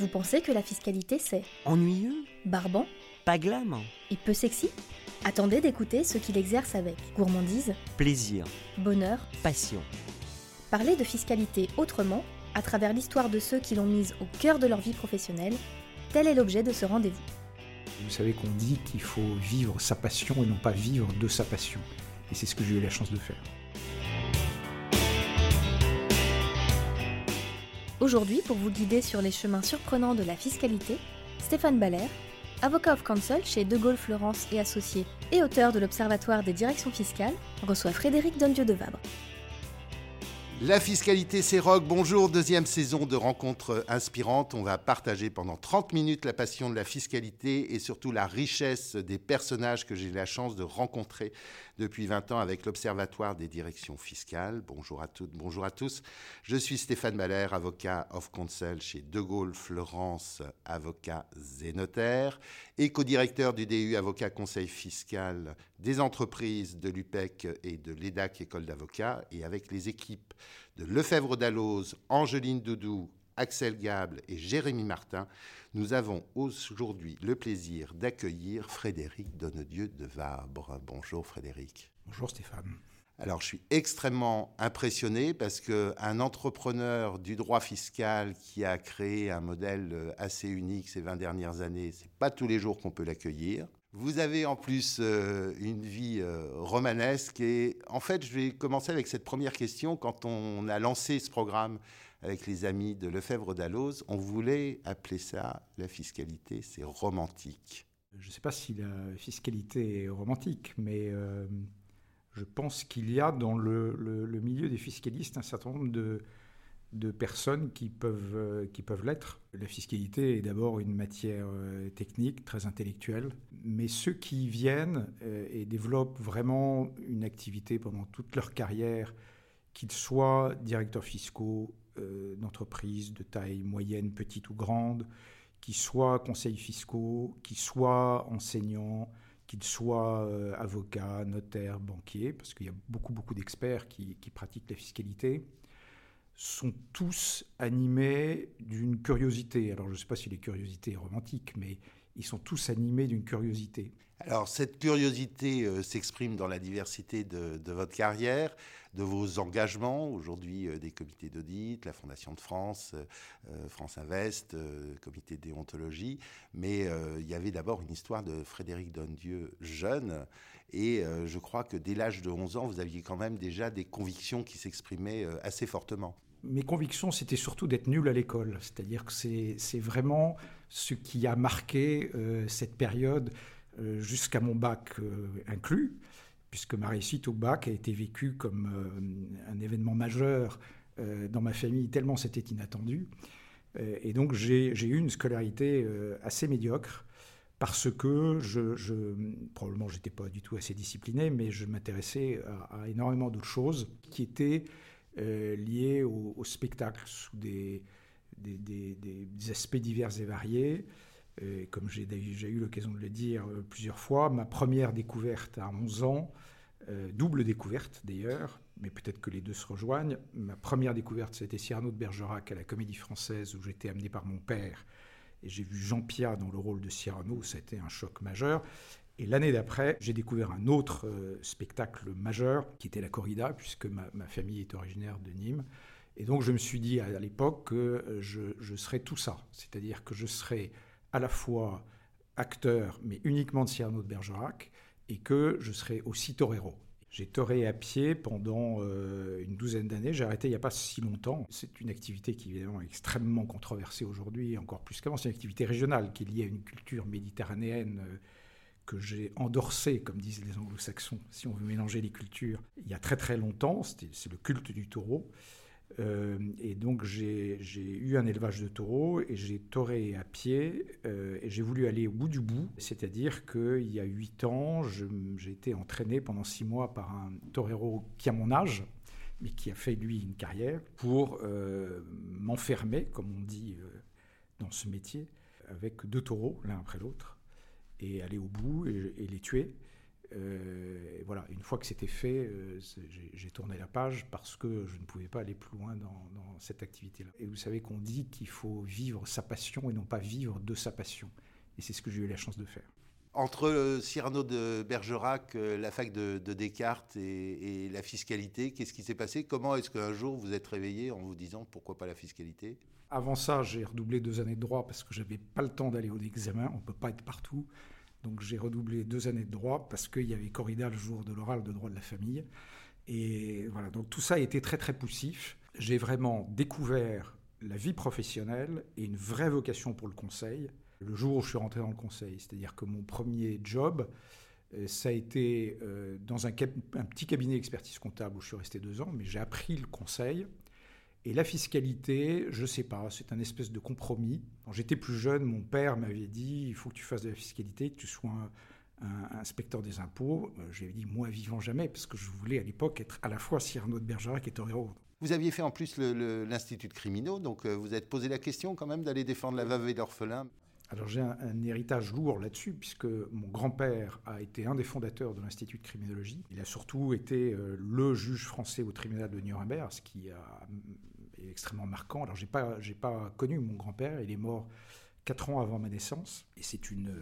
Vous pensez que la fiscalité c'est Ennuyeux barbant Pas glam et peu sexy? Attendez d'écouter ceux qui l'exercent avec gourmandise, Plaisir, bonheur. passion. Parler de fiscalité autrement, à travers l'histoire de ceux qui l'ont mise au cœur de leur vie professionnelle, tel est l'objet de ce rendez-vous. Vous savez qu'on dit qu'il faut vivre sa passion et non pas vivre de sa passion. Et c'est ce que j'ai eu la chance de faire. Aujourd'hui, pour vous guider sur les chemins surprenants de la fiscalité, Stéphane Baller, avocat of counsel chez De Gaulle Florence et Associés et auteur de l'Observatoire des directions fiscales, reçoit Frédéric Dondieu de Vabre. La fiscalité, c'est rock. Bonjour, deuxième saison de rencontres inspirantes. On va partager pendant 30 minutes la passion de la fiscalité et surtout la richesse des personnages que j'ai la chance de rencontrer depuis 20 ans avec l'Observatoire des directions fiscales. Bonjour à toutes, bonjour à tous. Je suis Stéphane Mahler, avocat of counsel chez De Gaulle Florence, avocat et notaire, et co-directeur du DU Avocat Conseil Fiscal des entreprises de l'UPEC et de l'EDAC École d'avocats, et avec les équipes de Lefebvre d'Alloz, Angeline Doudou, Axel Gable et Jérémy Martin, nous avons aujourd'hui le plaisir d'accueillir Frédéric Donnedieu de Vabre. Bonjour Frédéric. Bonjour Stéphane. Alors je suis extrêmement impressionné parce qu'un entrepreneur du droit fiscal qui a créé un modèle assez unique ces 20 dernières années, c'est pas tous les jours qu'on peut l'accueillir. Vous avez en plus euh, une vie euh, romanesque et en fait je vais commencer avec cette première question. Quand on a lancé ce programme avec les amis de Lefebvre d'Alloz, on voulait appeler ça la fiscalité, c'est romantique. Je ne sais pas si la fiscalité est romantique, mais euh, je pense qu'il y a dans le, milieu des fiscalistes un certain nombre de, de personnes qui peuvent, euh, qui peuvent l'être. La fiscalité est d'abord une matière euh, technique, très intellectuelle, mais ceux qui viennent euh, et développent vraiment une activité pendant toute leur carrière, qu'ils soient directeurs fiscaux d'entreprises de taille moyenne, petite ou grande, qu'ils soient conseils fiscaux, qu'ils soient enseignants, qu'ils soient avocats, notaires, banquiers, parce qu'il y a beaucoup, beaucoup d'experts qui pratiquent la fiscalité, sont tous animés d'une curiosité. Alors je ne sais pas si les curiosités est romantique, mais ils sont tous animés d'une curiosité. Alors, cette curiosité euh, s'exprime dans la diversité de, votre carrière, de vos engagements, aujourd'hui euh, des comités d'audit, la Fondation de France, euh, France Invest, comité de déontologie. Mais il y avait d'abord une histoire de Frédéric Dondieu jeune. Et je crois que dès l'âge de 11 ans, vous aviez quand même déjà des convictions qui s'exprimaient assez fortement. Mes convictions, c'était surtout d'être nul à l'école. C'est-à-dire que c'est vraiment ce qui a marqué euh, cette période euh, jusqu'à mon bac euh, inclus, puisque ma réussite au bac a été vécue comme un événement majeur dans ma famille, tellement c'était inattendu. Et donc j'ai eu une scolarité assez médiocre parce que je, je probablement j'étais pas du tout assez discipliné, mais je m'intéressais à énormément d'autres choses qui étaient euh, liées au, spectacle sous des, aspects divers et variés. Euh, comme j'ai déjà eu l'occasion de le dire euh, plusieurs fois, ma première découverte à 11 ans, euh, double découverte d'ailleurs, mais peut-être que les deux se rejoignent. Ma première découverte, c'était Cyrano de Bergerac à la Comédie Française, où j'étais amené par mon père. Et j'ai vu Jean Pia dans le rôle de Cyrano, été un choc majeur. Et l'année d'après, j'ai découvert un autre euh, spectacle majeur, qui était la corrida, puisque ma, famille est originaire de Nîmes. Et donc je me suis dit à, l'époque que euh, je, je serais tout ça, c'est-à-dire que je serais à la fois acteur, mais uniquement de Cyrano de Bergerac, et que je serais aussi torero. J'ai toré à pied pendant euh, une douzaine d'années. J'ai arrêté il n'y a pas si longtemps. C'est une activité qui évidemment est extrêmement controversée aujourd'hui, encore plus qu'avant. C'est une activité régionale qui est liée à une culture méditerranéenne que j'ai endorsée, comme disent les anglo-saxons, si on veut mélanger les cultures, il y a très très longtemps. C'est le culte du taureau. Euh, et donc j'ai eu un élevage de taureaux et j'ai toré à pied euh, et j'ai voulu aller au bout du bout. C'est-à-dire qu'il y a huit ans, j'ai été entraîné pendant six mois par un torero qui a mon âge, mais qui a fait lui une carrière pour euh, m'enfermer, comme on dit dans ce métier, avec deux taureaux l'un après l'autre et aller au bout et, les tuer. et voilà, une fois que c'était fait, j'ai tourné la page parce que je ne pouvais pas aller plus loin dans, dans cette activité-là. Et vous savez qu'on dit qu'il faut vivre sa passion et non pas vivre de sa passion. Et c'est ce que j'ai eu la chance de faire. Entre Cyrano de Bergerac, euh, la fac de, Descartes et, la fiscalité, qu'est-ce qui s'est passé? Comment est-ce qu'un jour vous êtes réveillé en vous disant pourquoi pas la fiscalité? Avant ça, j'ai redoublé deux années de droit parce que j'avais pas le temps d'aller au examen. On peut pas être partout. Donc j'ai redoublé deux années de droit parce qu'il y avait corrida le jour de l'oral de droit de la famille. Et voilà, donc tout ça a été très très poussif. J'ai vraiment découvert la vie professionnelle et une vraie vocation pour le conseil le jour où je suis rentré dans le conseil. C'est-à-dire que mon premier job, euh, ça a été euh, dans un, petit cabinet d'expertise comptable où je suis resté deux ans, mais j'ai appris le conseil. Et la fiscalité, je ne sais pas, c'est un espèce de compromis. Quand j'étais plus jeune, mon père m'avait dit il faut que tu fasses de la fiscalité, que tu sois un, inspecteur des impôts. Euh, je lui ai dit moi, vivant jamais, parce que je voulais à l'époque être à la fois Cyrano de Bergerac et Torero. Vous aviez fait en plus l'Institut de criminaux, donc vous êtes posé la question quand même d'aller défendre la veuve et l'orphelin. Alors j'ai un, héritage lourd là-dessus, puisque mon grand-père a été un des fondateurs de l'Institut de criminologie. Il a surtout été euh, le juge français au tribunal de Nuremberg, ce qui est extrêmement marquant. Alors j'ai pas, pas connu mon grand-père, il est mort quatre ans avant ma naissance, et c'est une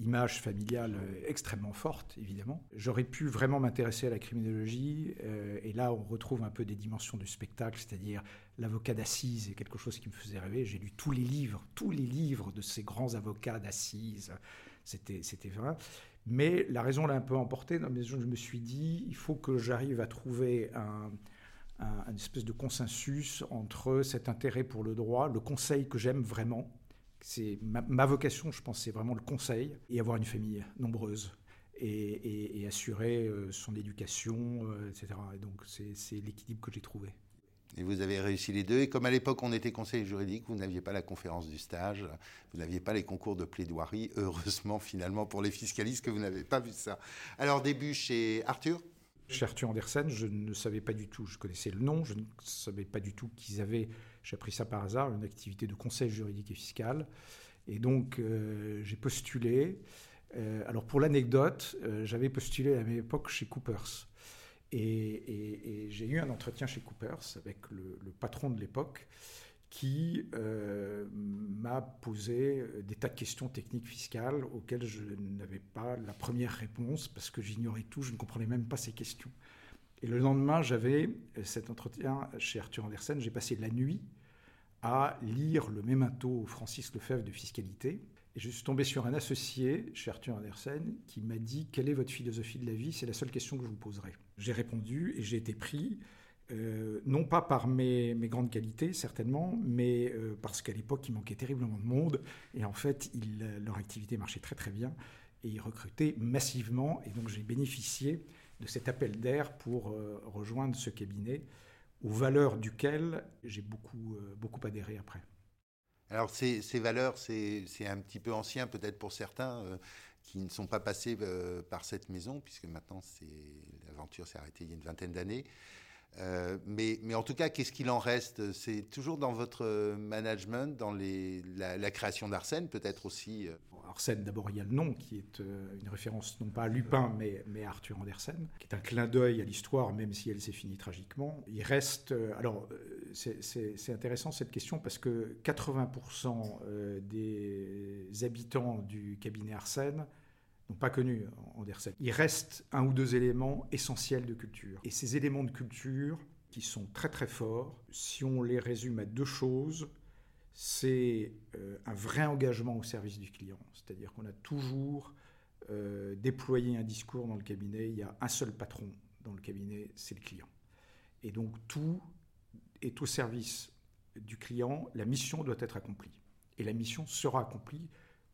image familiale euh, extrêmement forte, évidemment. J'aurais pu vraiment m'intéresser à la criminologie, euh, et là on retrouve un peu des dimensions du spectacle, c'est-à-dire l'avocat d'assises est quelque chose qui me faisait rêver. J'ai lu tous les livres, tous les livres de ces grands avocats d'assises, c'était, vrai. Mais la raison l'a un peu emporté, je me suis dit, il faut que j'arrive à trouver un, un, espèce de consensus entre cet intérêt pour le droit, le conseil que j'aime vraiment, c'est ma, vocation, je pense, c'est vraiment le conseil et avoir une famille nombreuse et, assurer euh, son éducation, euh, etc. Et donc c'est l'équilibre que j'ai trouvé. Et vous avez réussi les deux. Et comme à l'époque on était conseil juridique, vous n'aviez pas la conférence du stage, vous n'aviez pas les concours de plaidoirie. Heureusement finalement pour les fiscalistes que vous n'avez pas vu ça. Alors début chez Arthur? Chez Arthur Andersen, je ne savais pas du tout, je connaissais le nom, je ne savais pas du tout qu'ils avaient, j'ai appris ça par hasard, une activité de conseil juridique et fiscal. Et donc, euh, j'ai postulé. Euh, alors, pour l'anecdote, euh, j'avais postulé à la même époque chez Coopers. Et, j'ai eu un entretien chez Coopers avec le patron de l'époque qui m'a posé des tas de questions techniques fiscales auxquelles je n'avais pas la première réponse parce que j'ignorais tout, je ne comprenais même pas ces questions. Et le lendemain, j'avais cet entretien chez Arthur Andersen, j'ai passé la nuit à lire le mémento Francis Lefebvre de fiscalité. Et je suis tombé sur un associé chez Arthur Andersen qui m'a dit Quelle est votre philosophie de la vie? C'est la seule question que je vous poserai. J'ai répondu et j'ai été pris. Euh, non pas par mes, grandes qualités, certainement, mais euh, parce qu'à l'époque, il manquait terriblement de monde. Et en fait, leur activité marchait très très bien. Et ils recrutaient massivement. Et donc, j'ai bénéficié de cet appel d'air pour euh, rejoindre ce cabinet, aux valeurs duquel j'ai beaucoup, beaucoup adhéré après. Alors, ces, ces valeurs, c'est un petit peu ancien peut-être pour certains qui ne sont pas passés par cette maison, puisque maintenant, l'aventure s'est arrêtée il y a une vingtaine d'années. Euh, mais, en tout cas, qu'est-ce qu'il en reste? C'est toujours dans votre management, dans la, création d'Arsène, peut-être aussi euh Arsène, d'abord, il y a le nom qui est euh, une référence non pas à Lupin, mais, mais à Arthur Andersen, qui est un clin d'œil à l'histoire, même si elle s'est finie tragiquement. Il reste. alors, c'est intéressant cette question parce que 80% des habitants du cabinet Arsène pas connu Andersen. Il reste un ou deux éléments essentiels de culture. Et ces éléments de culture, qui sont très très forts, si on les résume à deux choses, c'est euh, un vrai engagement au service du client. C'est-à-dire qu'on a toujours euh, déployé un discours dans le cabinet, il y a un seul patron dans le cabinet, c'est le client. Et donc tout est au service du client, la mission doit être accomplie. Et la mission sera accomplie,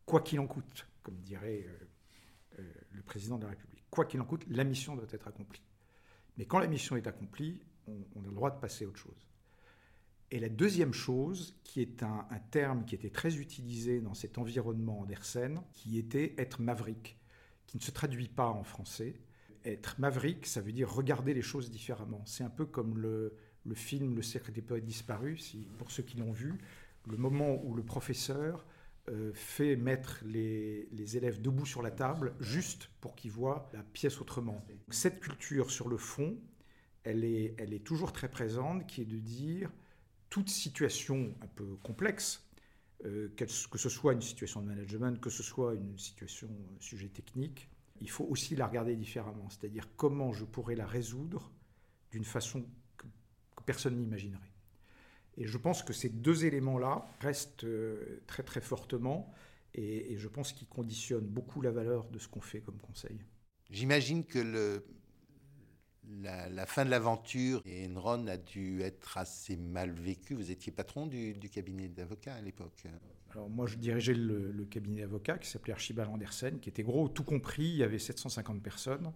quoi qu'il en coûte, comme dirait euh, le président de la République. Quoi qu'il en coûte, la mission doit être accomplie. Mais quand la mission est accomplie, on, a le droit de passer à autre chose. Et la deuxième chose, qui est un, terme qui était très utilisé dans cet environnement Andersen, qui était être maverick, qui ne se traduit pas en français. Être maverick, ça veut dire regarder les choses différemment. C'est un peu comme le, film Le secret des poètes disparus, si, pour ceux qui l'ont vu, le moment où le professeur euh, fait mettre les, élèves debout sur la table juste pour qu'ils voient la pièce autrement. Cette culture sur le fond, elle est, toujours très présente, qui est de dire toute situation un peu complexe, euh, que ce soit une situation de management, que ce soit une situation euh, sujet technique, il faut aussi la regarder différemment, c'est-à-dire comment je pourrais la résoudre d'une façon que, personne n'imaginerait. Et je pense que ces deux éléments-là restent euh, très très fortement et, et je pense qu'ils conditionnent beaucoup la valeur de ce qu'on fait comme conseil. J'imagine que le, la, fin de l'aventure et Enron a dû être assez mal vécue. Vous étiez patron du, cabinet d'avocats à l'époque. Alors moi, je dirigeais le, cabinet d'avocats qui s'appelait Archibald Andersen, qui était gros, tout compris. Il y avait 750 personnes,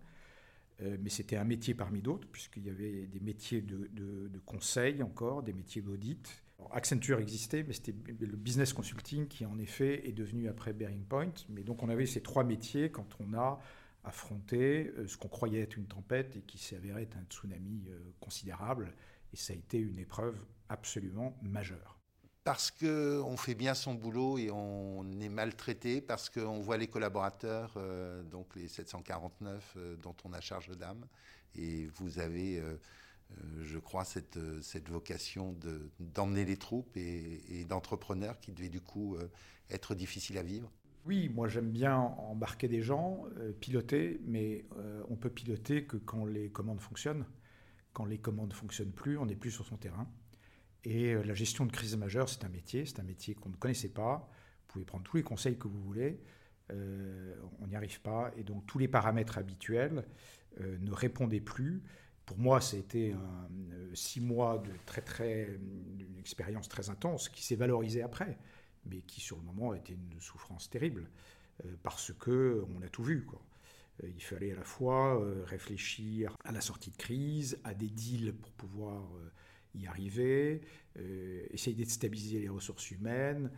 mais c'était un métier parmi d'autres, puisqu'il y avait des métiers de, de conseil encore, des métiers d'audit. Accenture existait, mais c'était le business consulting qui, en effet, est devenu après Bearing Point. Mais donc, on avait ces trois métiers quand on a affronter euh, ce qu'on croyait être une tempête et qui s'est avéré être un tsunami euh, considérable. Et ça a été une épreuve absolument majeure. Parce qu'on fait bien son boulot et on maltraité, parce qu'on voit les collaborateurs, euh, donc les 749 dont on a charge d'âme, et vous avez, je crois, cette, cette vocation d'emmener les troupes et, d'entrepreneurs qui devait du coup être difficile à vivre. Oui, moi j'aime bien embarquer des gens, euh, piloter, mais euh, on peut piloter que quand les commandes fonctionnent. Quand les commandes ne fonctionnent plus, on n'est plus sur son terrain. Et euh, la gestion de crise majeure, c'est un métier, c'est un métier qu'on ne connaissait pas. Vous pouvez prendre tous les conseils que vous voulez, on n'y arrive pas. Et donc tous les paramètres habituels ne répondaient plus. Pour moi, ça a été six mois de très très, une expérience très intense qui s'est valorisée après mais qui sur le moment a été une souffrance terrible, euh, parce que on a tout vu. Euh, il fallait à la fois euh, réfléchir à la sortie de crise, à des deals pour pouvoir y arriver, essayer de stabiliser les ressources humaines,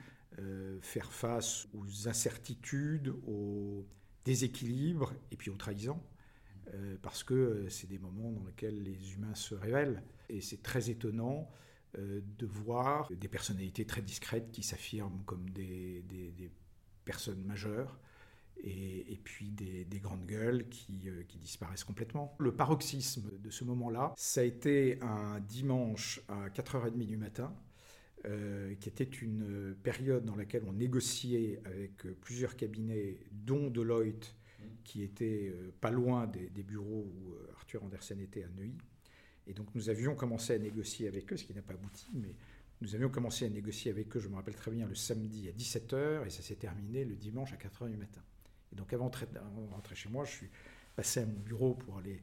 faire face aux incertitudes, aux déséquilibres et puis aux trahisons. parce que c'est des moments dans lesquels les humains se révèlent. Et c'est très étonnant euh, de voir des personnalités très discrètes qui s'affirment comme des, personnes majeures et, puis des, grandes gueules euh, qui, disparaissent complètement. Le paroxysme de ce moment-là, ça a été un dimanche à 4h30 du matin, euh, qui était une période dans laquelle on négociait avec plusieurs cabinets, dont Deloitte, qui était pas loin des, des bureaux où Arthur Andersen était à Neuilly. Et donc nous avions commencé à négocier avec eux, ce qui n'a pas abouti, mais nous avions commencé à négocier avec eux, je me rappelle très bien, le samedi à 17h, et ça s'est terminé le dimanche à 4h du matin. Et donc avant de rentrer chez moi, je suis passé à mon bureau pour aller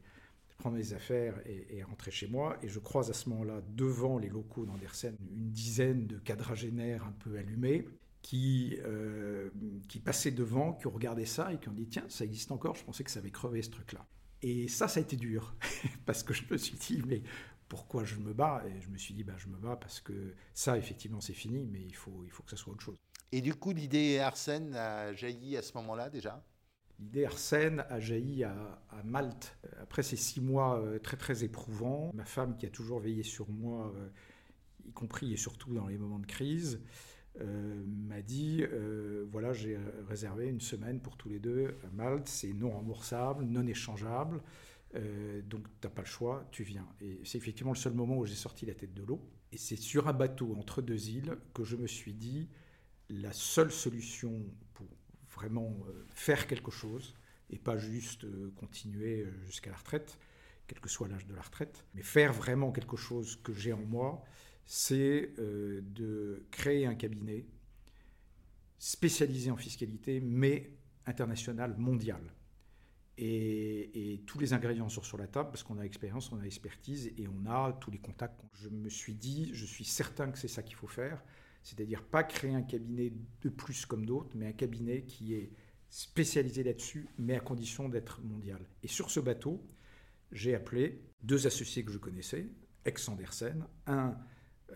prendre mes affaires et, rentrer chez moi, et je croise à ce moment-là, devant les locaux d'Andersen, une dizaine de quadragénaires un peu allumés, qui, euh, qui passaient devant, qui ont regardé ça et qui ont dit Tiens, ça existe encore, je pensais que ça avait crevé ce truc-là. Et ça, ça a été dur, parce que je me suis dit, mais pourquoi je me bats? Et je me suis dit, bah, je me bats parce que ça, effectivement, c'est fini, mais il faut, il faut que ça soit autre chose. Et du coup, l'idée Arsène a jailli à ce moment-là déjà? L'idée Arsène a jailli à, Malte. Après ces six mois euh, très très éprouvants, ma femme qui a toujours veillé sur moi, euh, y compris et surtout dans les moments de crise, euh, m'a dit euh, voilà, j'ai réservé une semaine pour tous les deux à Malte, c'est non remboursable, non échangeable, euh, donc tu n'as pas le choix, tu viens. Et c'est effectivement le seul moment où j'ai sorti la tête de l'eau. Et c'est sur un bateau entre deux îles que je me suis dit la seule solution pour vraiment faire quelque chose, et pas juste continuer jusqu'à la retraite, quel que soit l'âge de la retraite, mais faire vraiment quelque chose que j'ai en moi, c'est euh, de créer un cabinet spécialisé en fiscalité, mais international, mondial. Et, tous les ingrédients sont sur la table parce qu'on a expérience, on a expertise et on a tous les contacts. Je me suis dit, je suis certain que c'est ça qu'il faut faire, c'est-à-dire pas créer un cabinet de plus comme d'autres, mais un cabinet qui est spécialisé là-dessus, mais à condition d'être mondial. Et sur ce bateau, j'ai appelé deux associés que je connaissais, ex-Andersen, un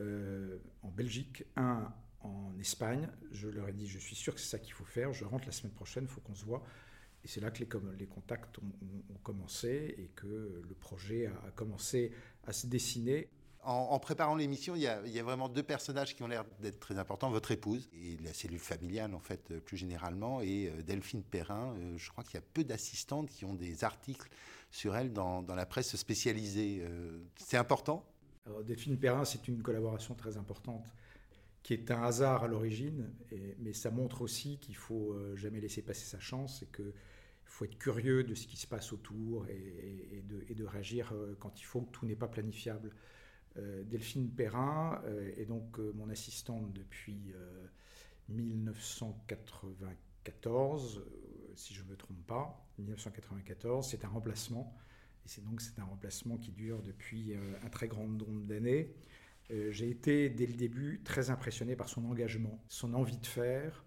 euh, en Belgique, un en Espagne. Je leur ai dit, je suis sûr que c'est ça qu'il faut faire. Je rentre la semaine prochaine, il faut qu'on se voit. Et c'est là que les, les contacts ont, commencé et que le projet a, commencé à se dessiner. En, préparant l'émission, il, y, a, vraiment deux personnages qui ont l'air d'être très importants. Votre épouse et la cellule familiale, en fait, euh, plus généralement, et euh, Delphine Perrin. Euh, je crois qu'il y a peu d'assistantes qui ont des articles sur elle dans, la presse spécialisée. c'est important? Delphine Perrin, c'est une collaboration très importante qui est un hasard à l'origine, mais ça montre aussi qu'il faut jamais laisser passer sa chance et que faut être curieux de ce qui se passe autour et, de, réagir euh, quand il faut, que tout n'est pas planifiable. Euh, Delphine Perrin euh, est donc mon assistante depuis 1994, si je ne me trompe pas. 1994, c'est un remplacement. Et c'est donc un remplacement qui dure depuis un très grand nombre d'années. J'ai été dès le début très impressionné par son engagement, son envie de faire,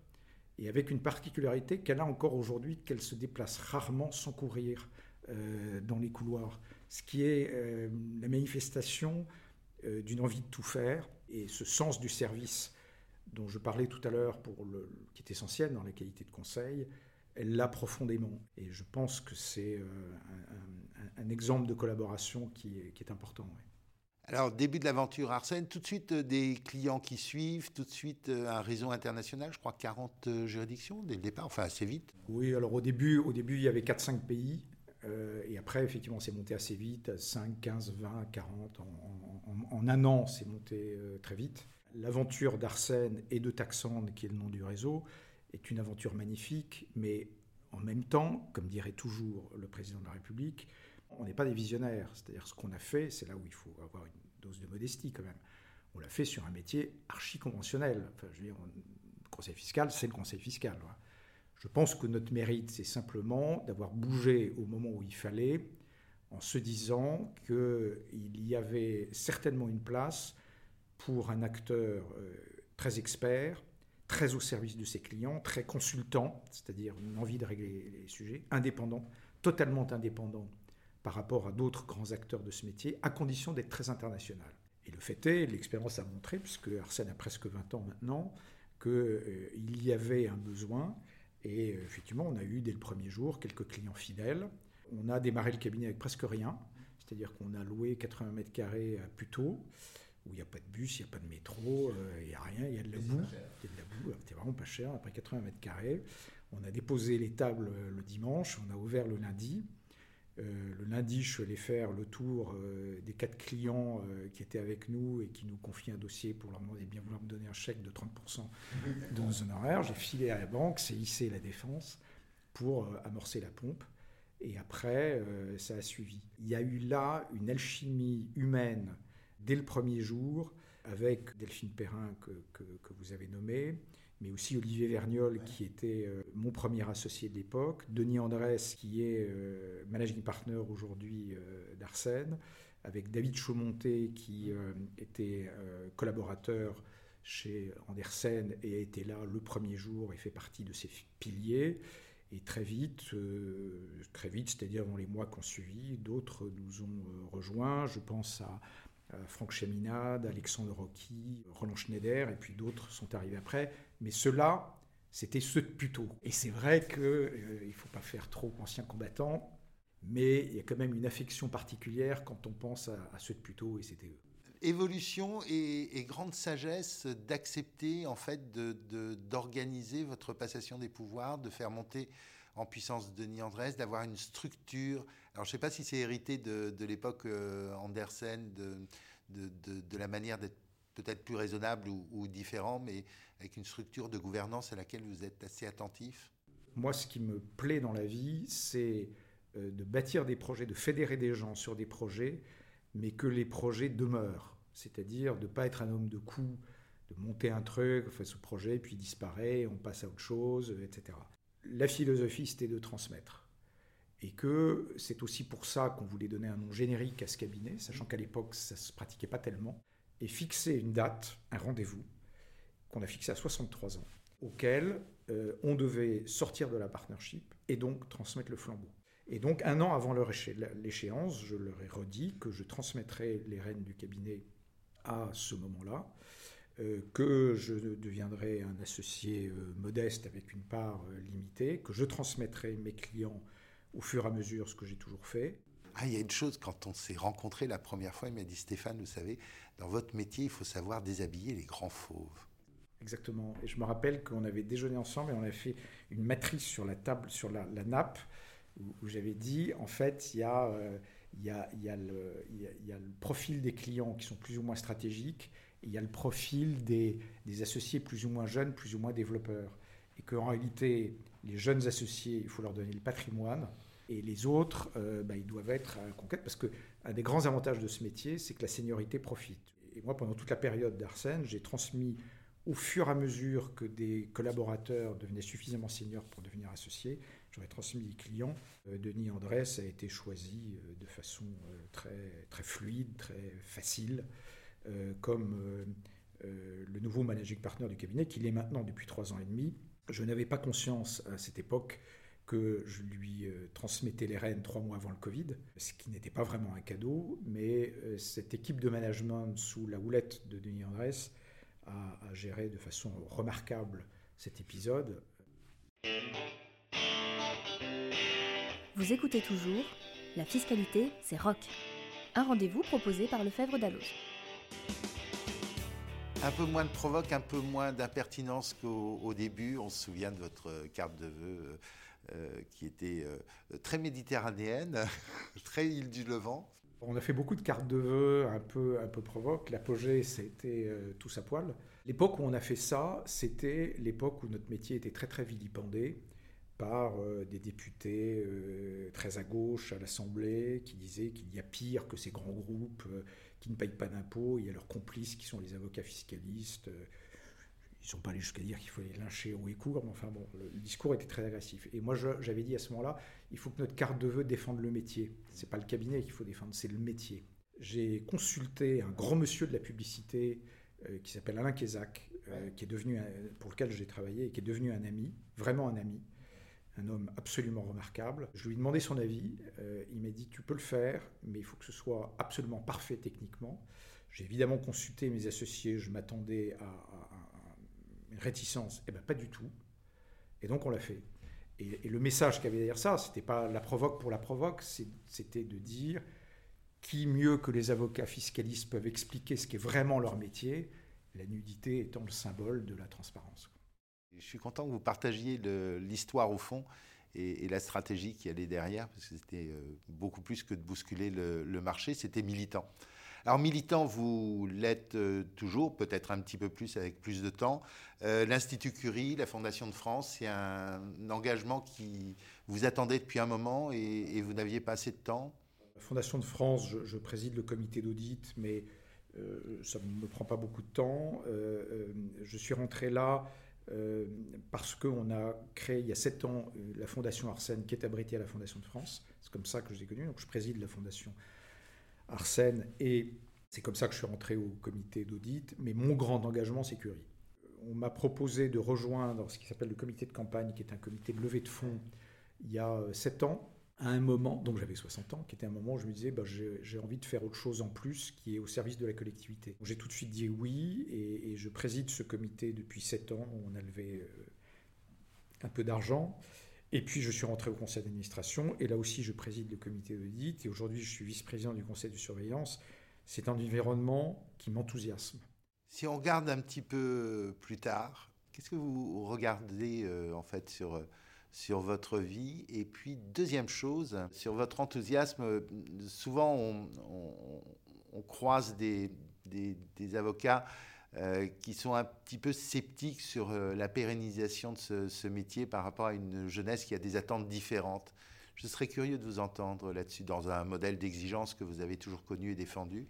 et avec une particularité qu'elle a encore aujourd'hui, qu'elle se déplace rarement sans courir euh, dans les couloirs, ce qui est euh, la manifestation euh, d'une envie de tout faire et ce sens du service dont je parlais tout à l'heure, pour le, qui est essentiel dans la qualité de conseil, elle l'a profondément. Et je pense que c'est un, exemple de collaboration qui est, qui est important. Alors, début de l'aventure Arsène, tout de suite euh, des clients qui suivent, tout de suite euh, un réseau international, je crois 40 euh, juridictions dès le départ, enfin assez vite. Oui, alors au début, au début il y avait 4-5 pays, et après, effectivement, c'est monté assez vite, 5, 15, 20, 40. En, un an, c'est monté très vite. L'aventure d'Arsène et de Taxand, qui est le nom du réseau, est une aventure magnifique, mais en même temps, comme dirait toujours le président de la République, on n'est pas des visionnaires. C'est-à-dire ce qu'on a fait, c'est là où il faut avoir une dose de modestie quand même. On l'a fait sur un métier archi conventionnel. Enfin, je veux dire, le conseil fiscal, c'est le conseil fiscal. Je pense que notre mérite, c'est simplement d'avoir bougé au moment où il fallait, en se disant qu'il y avait certainement une place pour un acteur euh, très expert, très au service de ses clients, très consultant, c'est-à-dire une envie de régler les sujets, indépendant, totalement indépendant par rapport à d'autres grands acteurs de ce métier, à condition d'être très international. Et le fait est, l'expérience a montré, puisque Arsène a presque 20 ans maintenant, qu'il euh, y avait un besoin. Et euh, effectivement, on a eu dès le premier jour quelques clients fidèles. On a démarré le cabinet avec presque rien, c'est-à-dire qu'on a loué 80 mètres carrés à Puteaux, où il n'y a pas de bus, il n'y a pas de métro, euh, il n'y a rien, il y a de la boue. Il y a de la boue, c'était vraiment pas cher, après 80 mètres carrés. On a déposé les tables le dimanche, on a ouvert le lundi. Euh, le lundi, je suis allé faire le tour euh, des quatre clients euh, qui étaient avec nous et qui nous confiaient un dossier pour leur demander de bien vouloir me donner un chèque de 30% de nos honoraires. J'ai filé à la banque, hissé la défense pour amorcer la pompe. Et après, ça a suivi. Il y a eu là une alchimie humaine dès le premier jour avec Delphine Perrin que vous avez nommée, mais aussi Olivier Vergnol, qui était euh, mon premier associé de l'époque, Denis Andrès, qui est euh, managing partner aujourd'hui euh, d'Arsène, avec David Chaumonté, qui était collaborateur chez Andersen et a été là le premier jour et fait partie de ses piliers. Et très vite, très vite, c'est-à-dire dans les mois qui ont suivi, d'autres nous ont rejoints. Je pense à euh, Franck Cheminade, Alexandre Rocky, Roland Schneider, et puis d'autres sont arrivés après. Mais ceux-là, c'était ceux de Puteaux. Et c'est vrai qu'il euh, ne faut pas faire trop ancien combattant, mais il y a quand même une affection particulière quand on pense à, ceux de Puteaux, et c'était eux. Évolution et, grande sagesse d'accepter en fait d'organiser votre passation des pouvoirs, de faire monter en puissance Denis Andrés, d'avoir une structure. Alors je ne sais pas si c'est hérité de, l'époque euh, Andersen, de, la manière d'être peut-être plus raisonnable ou, différent, mais avec une structure de gouvernance à laquelle vous êtes assez attentif? Moi, ce qui me plaît dans la vie, c'est euh, de bâtir des projets, de fédérer des gens sur des projets, mais que les projets demeurent. C'est-à-dire de ne pas être un homme de coup, de monter un truc, on ce projet, puis disparaît, on passe à autre chose, etc la philosophie, c'était de transmettre. Et que c'est aussi pour ça qu'on voulait donner un nom générique à ce cabinet, sachant qu'à l'époque, ça ne se pratiquait pas tellement, et fixer une date, un rendez-vous, qu'on a fixé à 63 ans, auquel euh, on devait sortir de la partnership et donc transmettre le flambeau. Et donc, un an avant l'échéance, je leur ai redit que je transmettrais les rênes du cabinet à ce moment-là, euh, que je deviendrai un associé euh, modeste avec une part limitée, que je transmettrai mes clients au fur et à mesure, ce que j'ai toujours fait. Ah, il y a une chose, quand on s'est rencontré la première fois, il m'a dit Stéphane, vous savez, dans votre métier, il faut savoir déshabiller les grands fauves. Exactement. Et je me rappelle qu'on avait déjeuné ensemble et on avait fait une matrice sur la table, sur la, nappe, où, j'avais dit, en fait, il y, a, il, y a, il, y a le, il, y a, le, profil des clients qui sont plus ou moins stratégiques, et il y a le profil des, des associés plus ou moins jeunes, plus ou moins développeurs. Et qu'en réalité, les jeunes associés, il faut leur donner le patrimoine, et les autres, euh, bah, ils doivent être à conquête, parce qu'un des grands avantages de ce métier, c'est que la seniorité profite. Et moi, pendant toute la période d'Arsène, j'ai transmis au fur et à mesure que des collaborateurs devenaient suffisamment seniors pour devenir associés, j'aurais transmis les clients. Euh, Denis Andrès a été choisi euh, de façon très, très fluide, très facile, comme le nouveau managing partner du cabinet, qu'il est maintenant depuis trois ans et demi. Je n'avais pas conscience à cette époque que je lui transmettais les rênes trois mois avant le Covid, ce qui n'était pas vraiment un cadeau, mais cette équipe de management sous la houlette de Denis Andrès a, géré de façon remarquable cet épisode. Vous écoutez toujours La fiscalité, c'est rock. Un rendez-vous proposé par Lefebvre Dalloz. Un peu moins de provoque, un peu moins d'impertinence qu'au début. On se souvient de votre carte de vœux euh, qui était euh, très méditerranéenne, très île du Levant. On a fait beaucoup de cartes de vœux un peu, un peu provoque. L'apogée, c'était euh, tous à poil. L'époque où on a fait ça, c'était l'époque où notre métier était très très vilipendé par euh, des députés euh, très à gauche à l'Assemblée qui disaient qu'il y a pire que ces grands groupes qui ne payent pas d'impôts. Il y a leurs complices qui sont les avocats fiscalistes ils ne sont pas allés jusqu'à dire qu'il faut les lyncher au court, mais enfin bon, le, discours était très agressif. Et moi, j'avais dit à ce moment-là, il faut que notre carte de vœux défende le métier. Ce n'est pas le cabinet qu'il faut défendre, c'est le métier. J'ai consulté un grand monsieur de la publicité euh, qui s'appelle Alain Kézac, euh, qui est devenu, pour lequel j'ai travaillé et qui est devenu un ami, vraiment un ami, un homme absolument remarquable. Je lui ai demandé son avis. Euh, il m'a dit Tu peux le faire, mais il faut que ce soit absolument parfait techniquement. J'ai évidemment consulté mes associés. Je m'attendais à, une réticence Eh bien, pas du tout. Et donc, on l'a fait. Et, le message qu'il y avait derrière ça, c'était pas la provoque pour la provoque, c'était de dire qui mieux que les avocats fiscalistes peuvent expliquer ce qui est vraiment leur métier, la nudité étant le symbole de la transparence. Je suis content que vous partagiez l'histoire au fond et, la stratégie qui allait derrière, parce que c'était euh, beaucoup plus que de bousculer le marché, c'était militant. Alors militant, vous l'êtes euh, toujours, peut-être un petit peu plus avec plus de temps. Euh, L'Institut Curie, la Fondation de France, c'est un engagement qui vous attendait depuis un moment et, vous n'aviez pas assez de temps? La Fondation de France, je, préside le comité d'audit, mais ça ne me prend pas beaucoup de temps. je suis rentré là parce qu'on a créé il y a sept ans la Fondation Arsène qui est abritée à la Fondation de France. C'est comme ça que je l'ai connue. Donc je préside la Fondation Arsène, et c'est comme ça que je suis rentré au comité d'audit, mais mon grand engagement, c'est Curie. On m'a proposé de rejoindre ce qui s'appelle le comité de campagne, qui est un comité de levée de fonds, il y a 7 euh, ans, à un moment, donc j'avais 60 ans, qui était un moment où je me disais, bah, j'ai envie de faire autre chose en plus qui est au service de la collectivité. J'ai tout de suite dit oui, et, je préside ce comité depuis 7 ans, où on a levé euh, un peu d'argent. Et puis je suis rentré au conseil d'administration et là aussi je préside le comité d'audit et aujourd'hui je suis vice-président du conseil de surveillance. C'est un environnement qui m'enthousiasme. Si on regarde un petit peu plus tard, qu'est-ce que vous regardez euh, en fait sur, euh, sur votre vie Et puis deuxième chose, sur votre enthousiasme, souvent on, croise des, des, des avocats euh, qui sont un petit peu sceptiques sur euh, la pérennisation de ce, métier par rapport à une jeunesse qui a des attentes différentes. Je serais curieux de vous entendre là-dessus, dans un modèle d'exigence que vous avez toujours connu et défendu.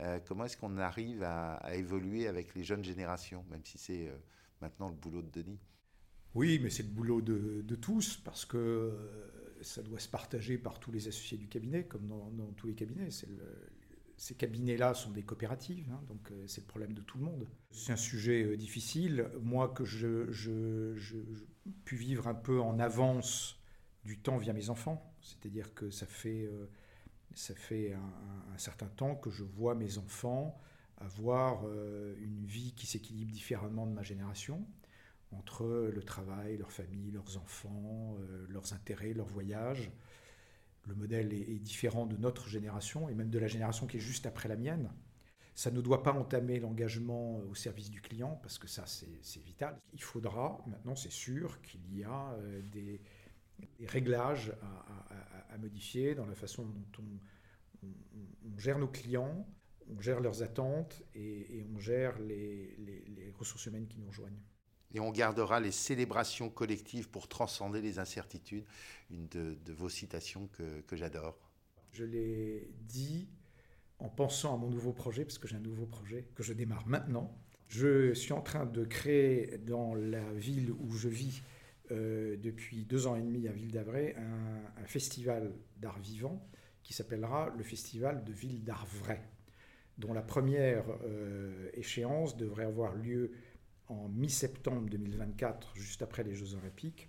Euh, comment est-ce qu'on arrive à, évoluer avec les jeunes générations, même si c'est maintenant le boulot de Denis? Oui, mais c'est le boulot de, tous, parce que ça doit se partager par tous les associés du cabinet, comme dans, tous les cabinets. Ces cabinets-là sont des coopératives, hein, donc euh, c'est le problème de tout le monde. C'est un sujet euh, difficile. Moi, que je, je, pu vivre un peu en avance du temps via mes enfants, c'est-à-dire que ça fait, euh, ça fait un, certain temps que je vois mes enfants avoir une vie qui s'équilibre différemment de ma génération, entre le travail, leur famille, leurs enfants, leurs intérêts, leurs voyages le modèle est, différent de notre génération et même de la génération qui est juste après la mienne. Ça ne doit pas entamer l'engagement au service du client, parce que ça, c'est vital. Il faudra, maintenant, c'est sûr, qu'il y a euh, des, réglages à, modifier dans la façon dont on, gère nos clients, on gère leurs attentes et, on gère les, ressources humaines qui nous rejoignent. Et on gardera les célébrations collectives pour transcender les incertitudes, une de, vos citations que, que j'adore. Je l'ai dit en pensant à mon nouveau projet, parce que j'ai un nouveau projet que je démarre maintenant. Je suis en train de créer dans la ville où je vis euh, depuis deux ans et demi à Ville d'Avray un, festival d'art vivant qui s'appellera le Festival de Ville d'Art Vrai, dont la première euh, échéance devrait avoir lieu en mi-septembre 2024, juste après les Jeux Olympiques.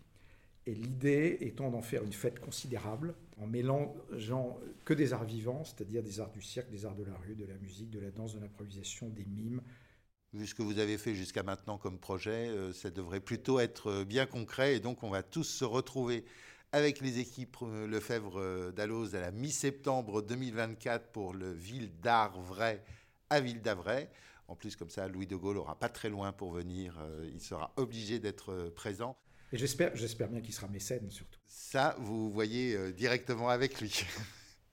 Et l'idée étant d'en faire une fête considérable, en mélangeant que des arts vivants, c'est-à-dire des arts du cirque, des arts de la rue, de la musique, de la danse, de l'improvisation, des mimes. Vu ce que vous avez fait jusqu'à maintenant comme projet, euh, ça devrait plutôt être euh, bien concret et donc on va tous se retrouver avec les équipes euh, Lefebvre d'Alloz à la mi-septembre 2024 pour le Ville d'Art Vrai à Ville d'Avray. En plus, comme ça, Louis de Gaulle n'aura pas très loin pour venir. il sera obligé d'être présent. Et j'espère, j'espère bien qu'il sera mécène surtout. Ça, vous voyez euh, directement avec lui.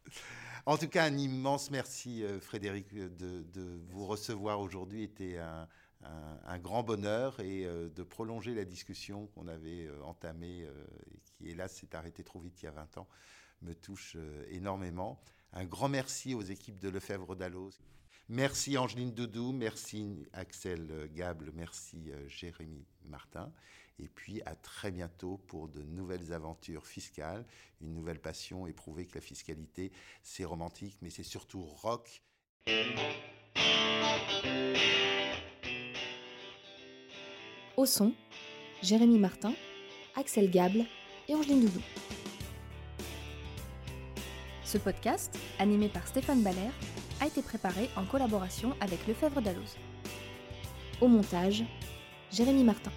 en tout cas, un immense merci, euh, Frédéric, de, vous recevoir aujourd'hui. Était un, un, grand bonheur et euh, de prolonger la discussion qu'on avait entamée et qui, hélas, s'est arrêtée trop vite il y a 20 ans, me touche énormément. Un grand merci aux équipes de Lefebvre d'Allos. Merci Angeline Doudou, merci Axel Gable, merci Jérémy Martin. Et puis à très bientôt pour de nouvelles aventures fiscales, une nouvelle passion et prouver que la fiscalité, c'est romantique, mais c'est surtout rock. Au son, Jérémy Martin, Axel Gable et Angeline Doudou. Ce podcast, animé par Stéphane Baller, a été préparé en collaboration avec Lefebvre Dalloz. Au montage, Jérémy Martin.